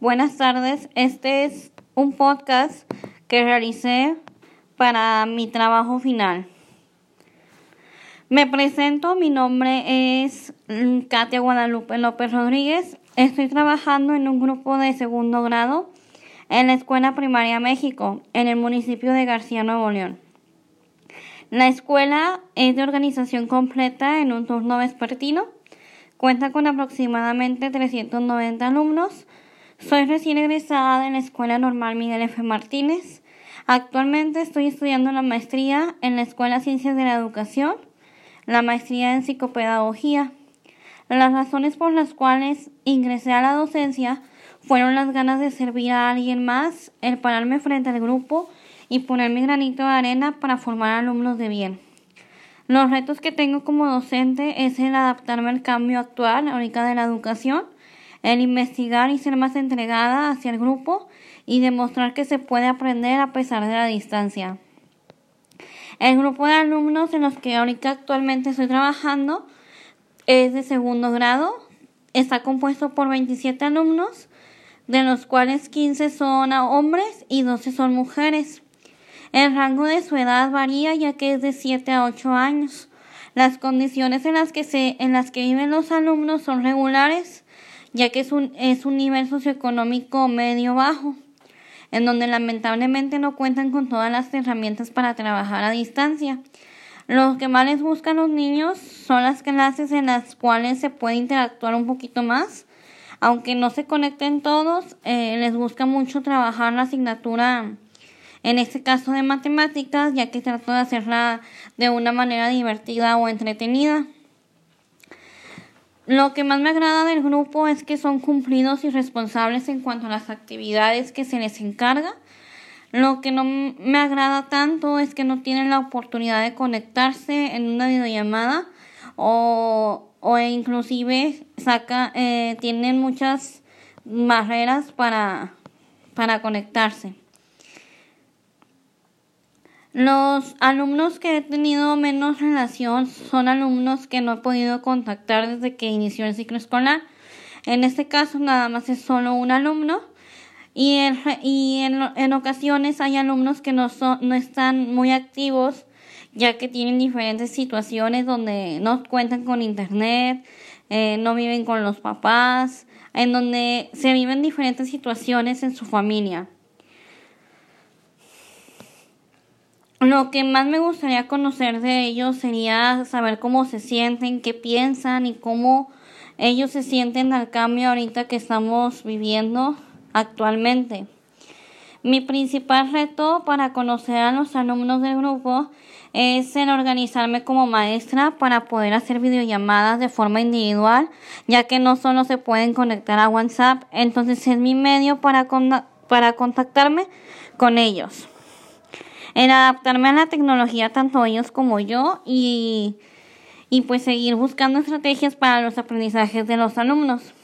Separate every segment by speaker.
Speaker 1: Buenas tardes. Este es un podcast que realicé para mi trabajo final. Me presento, mi nombre es Katia Guadalupe López Rodríguez. Estoy trabajando en un grupo de segundo grado en la Escuela Primaria México, en el municipio de García Nuevo León. La escuela es de organización completa en un turno vespertino. Cuenta con aproximadamente 390 alumnos soy recién egresada de la Escuela Normal Miguel F. Martínez. Actualmente estoy estudiando la maestría en la Escuela Ciencias de la Educación, la maestría en psicopedagogía. Las razones por las cuales ingresé a la docencia fueron las ganas de servir a alguien más, el pararme frente al grupo y poner mi granito de arena para formar alumnos de bien. Los retos que tengo como docente es el adaptarme al cambio actual ahorita de la educación, el investigar y ser más entregada hacia el grupo y demostrar que se puede aprender a pesar de la distancia. El grupo de alumnos en los que ahorita actualmente estoy trabajando es de segundo grado. Está compuesto por 27 alumnos, de los cuales 15 son hombres y 12 son mujeres. El rango de su edad varía ya que es de 7 a 8 años. Las condiciones en las que, se, en las que viven los alumnos son regulares ya que es un, es un nivel socioeconómico medio bajo, en donde lamentablemente no cuentan con todas las herramientas para trabajar a distancia. Lo que más les buscan los niños son las clases en las cuales se puede interactuar un poquito más. Aunque no se conecten todos, eh, les busca mucho trabajar la asignatura, en este caso de matemáticas, ya que trato de hacerla de una manera divertida o entretenida. Lo que más me agrada del grupo es que son cumplidos y responsables en cuanto a las actividades que se les encarga. Lo que no me agrada tanto es que no tienen la oportunidad de conectarse en una videollamada o, o inclusive saca, eh, tienen muchas barreras para, para conectarse. Los alumnos que he tenido menos relación son alumnos que no he podido contactar desde que inició el ciclo escolar. En este caso nada más es solo un alumno y, en, y en, en ocasiones hay alumnos que no, son, no están muy activos ya que tienen diferentes situaciones donde no cuentan con internet, eh, no viven con los papás, en donde se viven diferentes situaciones en su familia. Lo que más me gustaría conocer de ellos sería saber cómo se sienten, qué piensan y cómo ellos se sienten al cambio ahorita que estamos viviendo actualmente. Mi principal reto para conocer a los alumnos del grupo es en organizarme como maestra para poder hacer videollamadas de forma individual, ya que no solo se pueden conectar a WhatsApp, entonces es mi medio para, para contactarme con ellos en adaptarme a la tecnología tanto ellos como yo y, y pues seguir buscando estrategias para los aprendizajes de los alumnos.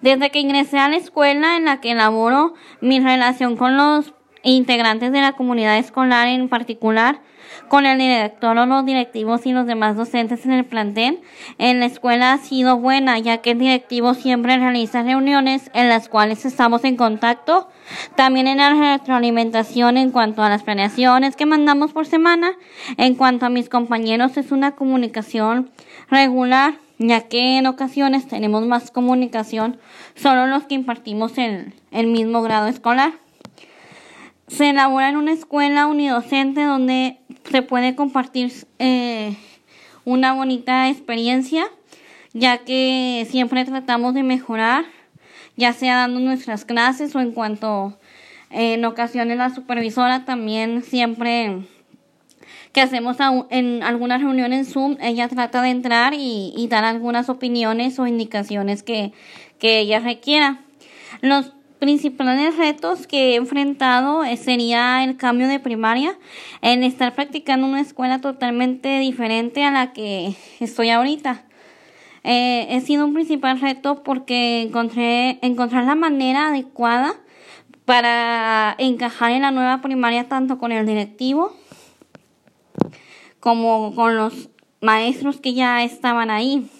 Speaker 1: Desde que ingresé a la escuela en la que elaboro mi relación con los integrantes de la comunidad escolar en particular, con el director o los directivos y los demás docentes en el plantel, en la escuela ha sido buena, ya que el directivo siempre realiza reuniones en las cuales estamos en contacto, también en la retroalimentación en cuanto a las planeaciones que mandamos por semana, en cuanto a mis compañeros es una comunicación regular, ya que en ocasiones tenemos más comunicación solo los que impartimos en el mismo grado escolar se elabora en una escuela unidocente donde se puede compartir eh, una bonita experiencia, ya que siempre tratamos de mejorar, ya sea dando nuestras clases o en cuanto en ocasiones la supervisora también siempre que hacemos en algunas reuniones en Zoom, ella trata de entrar y, y dar algunas opiniones o indicaciones que, que ella requiera. Los principales retos que he enfrentado eh, sería el cambio de primaria, en estar practicando una escuela totalmente diferente a la que estoy ahorita. Eh, he sido un principal reto porque encontré encontrar la manera adecuada para encajar en la nueva primaria tanto con el directivo como con los maestros que ya estaban ahí.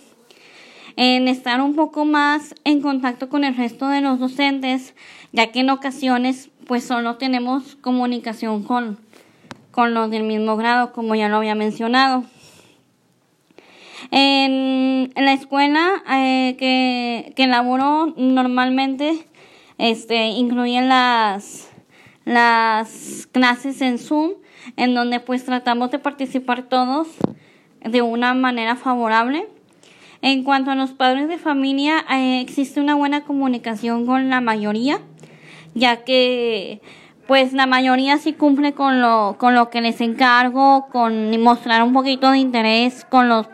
Speaker 1: En estar un poco más en contacto con el resto de los docentes, ya que en ocasiones pues solo tenemos comunicación con, con los del mismo grado, como ya lo había mencionado. En, la escuela eh, que, que laboro normalmente este, incluyen las, las clases en Zoom, en donde pues tratamos de participar todos de una manera favorable. En cuanto a los padres de familia, eh, existe una buena comunicación con la mayoría, ya que pues la mayoría sí cumple con lo, con lo que les encargo, con mostrar un poquito de interés con los